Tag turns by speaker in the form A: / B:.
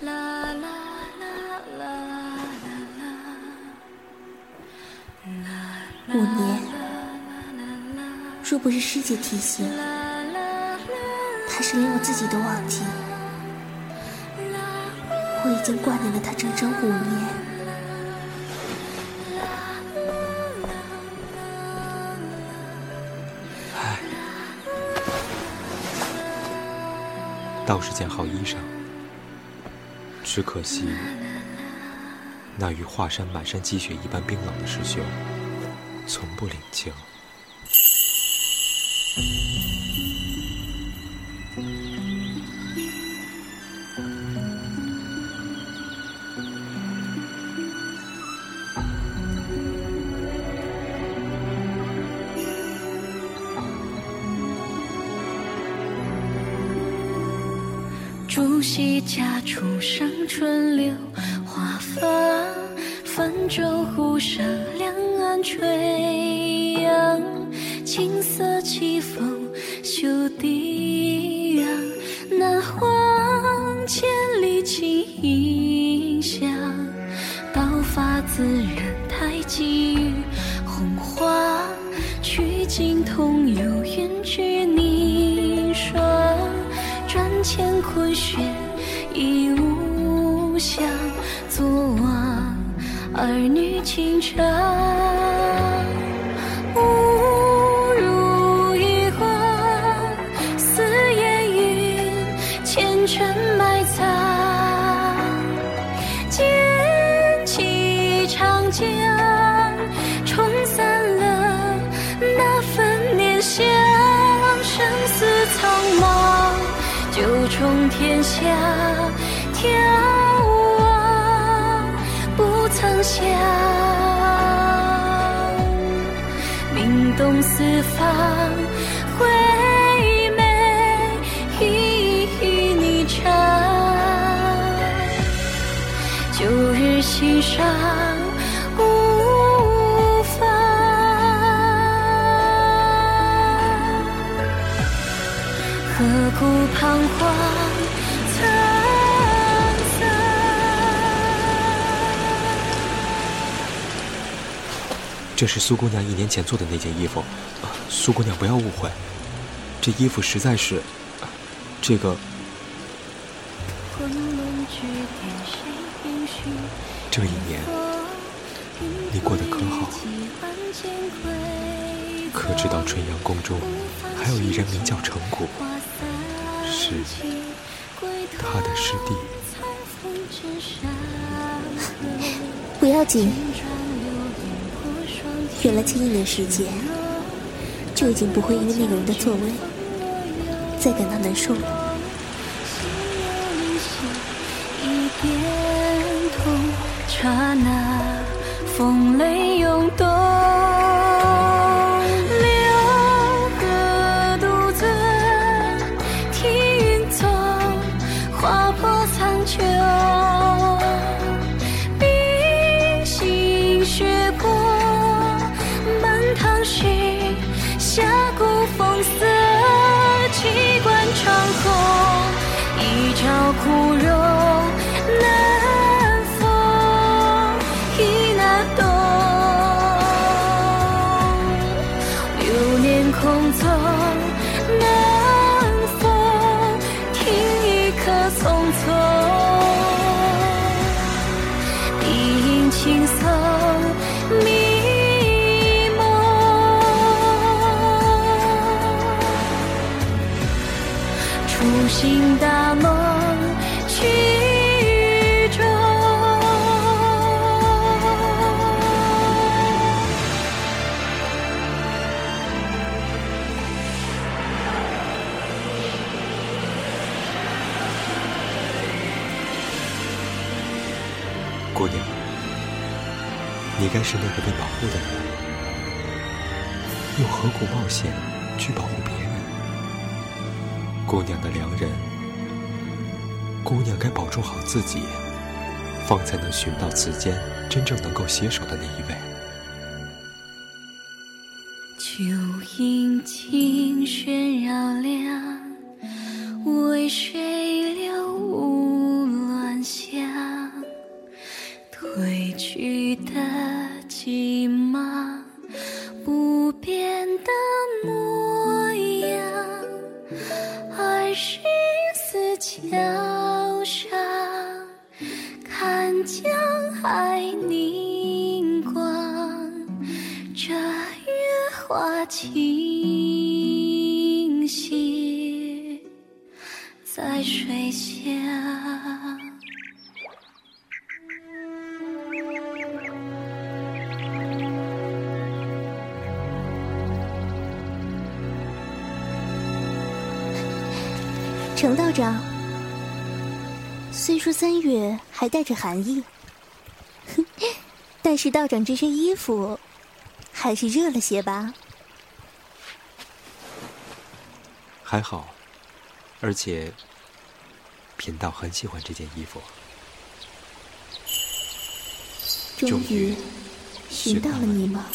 A: 五年，若不是师姐提醒，怕是连我自己都忘记。我已经挂念了他整整五年。
B: 倒是件好衣裳。只可惜那与华山满山积雪一般冰冷的师兄，从不领情。
C: 朱熹家出生春柳，花发泛舟湖上两岸垂杨，青色起风袖底扬，南荒千里情影响，刀法自然太极与红花，曲径同游远至凝霜。转乾坤旋，已无相。昨往儿女情长，误入一花，似烟云，前尘埋葬。剑气长江，下，眺望不曾想，名动四方，回眉与你长。旧日心上无妨。何故彷徨？
B: 这是苏姑娘一年前做的那件衣服，啊苏姑娘不要误会，这衣服实在是，这个？这一年你过得可好？可知道春阳宫中还有一人名叫程谷，是他的师弟。
A: 不要紧，有了近一年时间，就已经不会因为那个人的作为再感到难受了。
C: 一点痛，刹那风雷初醒大梦曲终。
B: 姑娘，你该是那个被保护的人，又何苦冒险去保护别人？姑娘的良人，姑娘该保重好自己，方才能寻到此间真正能够携手的那一位。
C: 秋阴晴轩绕梁，为水流无乱香。褪去的十四桥上看江海凝光这月华清泻在水下
A: 程道长，虽说三月还带着寒意，但是道长这身衣服还是热了些吧？
B: 还好，而且贫道很喜欢这件衣服。
A: 终于寻到了你吗？